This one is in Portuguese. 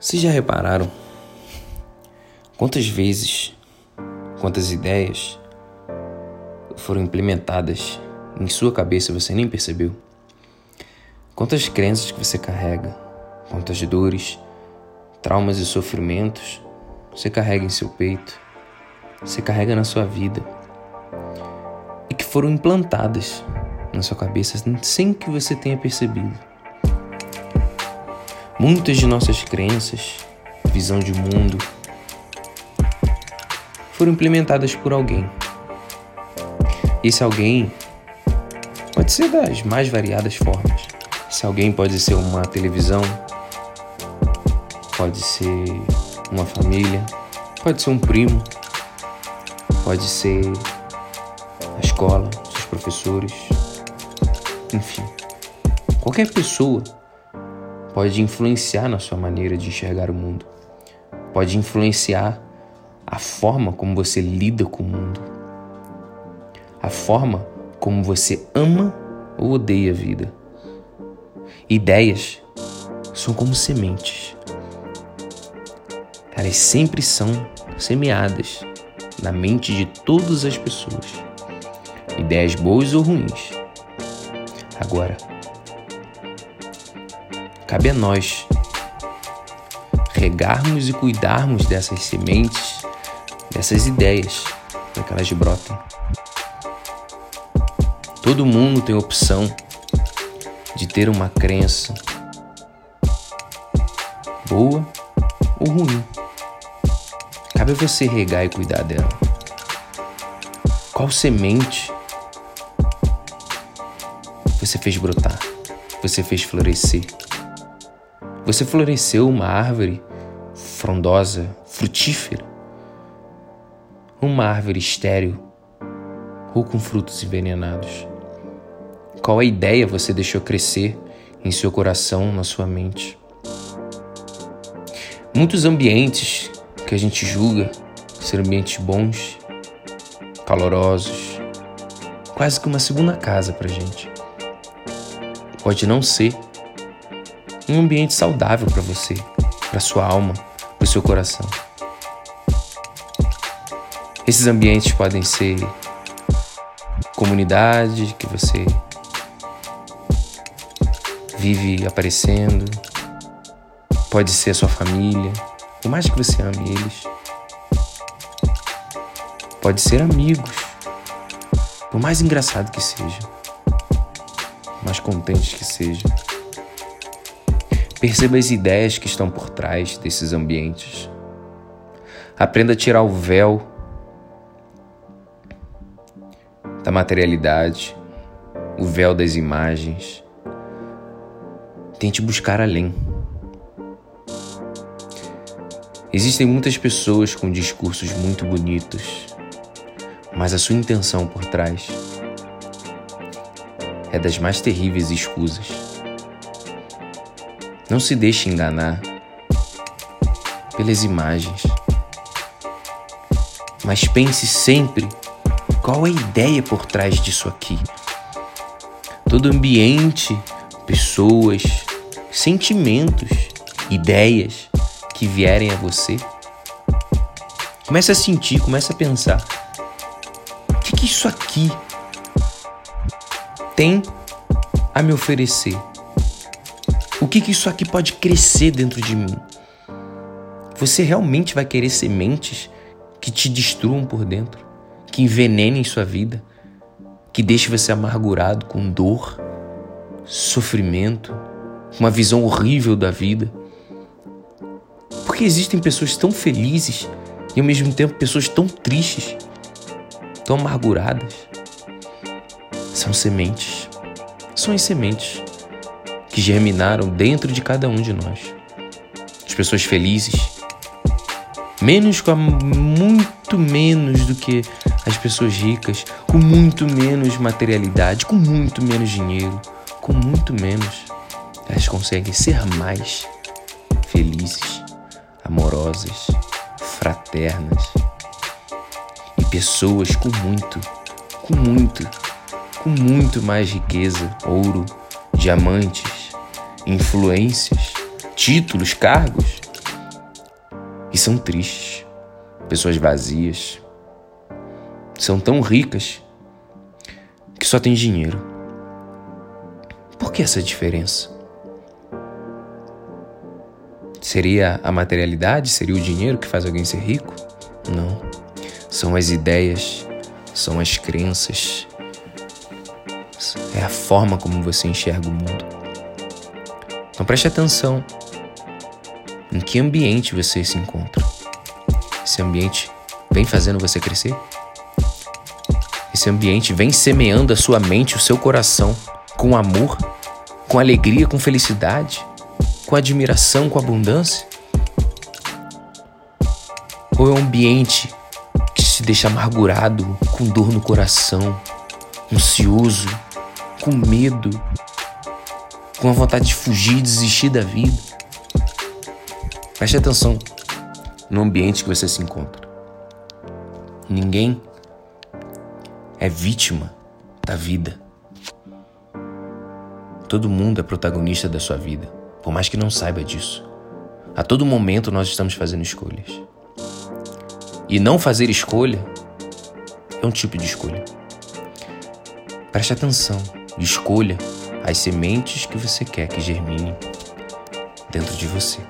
Vocês já repararam quantas vezes, quantas ideias foram implementadas em sua cabeça você nem percebeu? Quantas crenças que você carrega, quantas dores, traumas e sofrimentos você carrega em seu peito, você carrega na sua vida e que foram implantadas na sua cabeça sem que você tenha percebido. Muitas de nossas crenças, visão de mundo, foram implementadas por alguém. Esse alguém pode ser das mais variadas formas. Esse alguém pode ser uma televisão, pode ser uma família, pode ser um primo, pode ser a escola, seus professores, enfim. Qualquer pessoa pode influenciar na sua maneira de enxergar o mundo, pode influenciar a forma como você lida com o mundo, a forma como você ama ou odeia a vida. Ideias são como sementes. Elas sempre são semeadas na mente de todas as pessoas. Ideias boas ou ruins. Agora, Cabe a nós regarmos e cuidarmos dessas sementes, dessas ideias, para que elas brotem. Todo mundo tem opção de ter uma crença boa ou ruim. Cabe a você regar e cuidar dela. Qual semente você fez brotar? Você fez florescer? Você floresceu uma árvore frondosa, frutífera, uma árvore estéril ou com frutos envenenados? Qual a ideia você deixou crescer em seu coração, na sua mente? Muitos ambientes que a gente julga ser ambientes bons, calorosos, quase que uma segunda casa pra gente. Pode não ser um ambiente saudável para você, para sua alma, para o seu coração. Esses ambientes podem ser comunidade que você vive aparecendo, pode ser a sua família, por mais que você ame eles, pode ser amigos, por mais engraçado que seja, mais contente que seja. Perceba as ideias que estão por trás desses ambientes. Aprenda a tirar o véu da materialidade, o véu das imagens. Tente buscar além. Existem muitas pessoas com discursos muito bonitos, mas a sua intenção por trás é das mais terríveis escusas. Não se deixe enganar pelas imagens. Mas pense sempre qual é a ideia por trás disso aqui. Todo ambiente, pessoas, sentimentos, ideias que vierem a você. Comece a sentir, comece a pensar. O que, que isso aqui tem a me oferecer? O que, que isso aqui pode crescer dentro de mim? Você realmente vai querer sementes que te destruam por dentro, que envenenem sua vida, que deixem você amargurado com dor, sofrimento, uma visão horrível da vida? Porque existem pessoas tão felizes e ao mesmo tempo pessoas tão tristes, tão amarguradas. São sementes. São as sementes que germinaram dentro de cada um de nós. As pessoas felizes, menos com a, muito menos do que as pessoas ricas, com muito menos materialidade, com muito menos dinheiro, com muito menos, elas conseguem ser mais felizes, amorosas, fraternas. E pessoas com muito, com muito, com muito mais riqueza, ouro, diamantes, influências, títulos, cargos, e são tristes, pessoas vazias, são tão ricas que só tem dinheiro. Por que essa diferença? Seria a materialidade? Seria o dinheiro que faz alguém ser rico? Não. São as ideias, são as crenças, é a forma como você enxerga o mundo. Então preste atenção em que ambiente você se encontra. Esse ambiente vem fazendo você crescer? Esse ambiente vem semeando a sua mente, o seu coração com amor, com alegria, com felicidade, com admiração, com abundância? Ou é um ambiente que te deixa amargurado, com dor no coração, ansioso, com medo, com a vontade de fugir, desistir da vida? Preste atenção no ambiente que você se encontra. Ninguém é vítima da vida. Todo mundo é protagonista da sua vida, por mais que não saiba disso. A todo momento nós estamos fazendo escolhas. E não fazer escolha é um tipo de escolha. Preste atenção escolha as sementes que você quer que germinem dentro de você.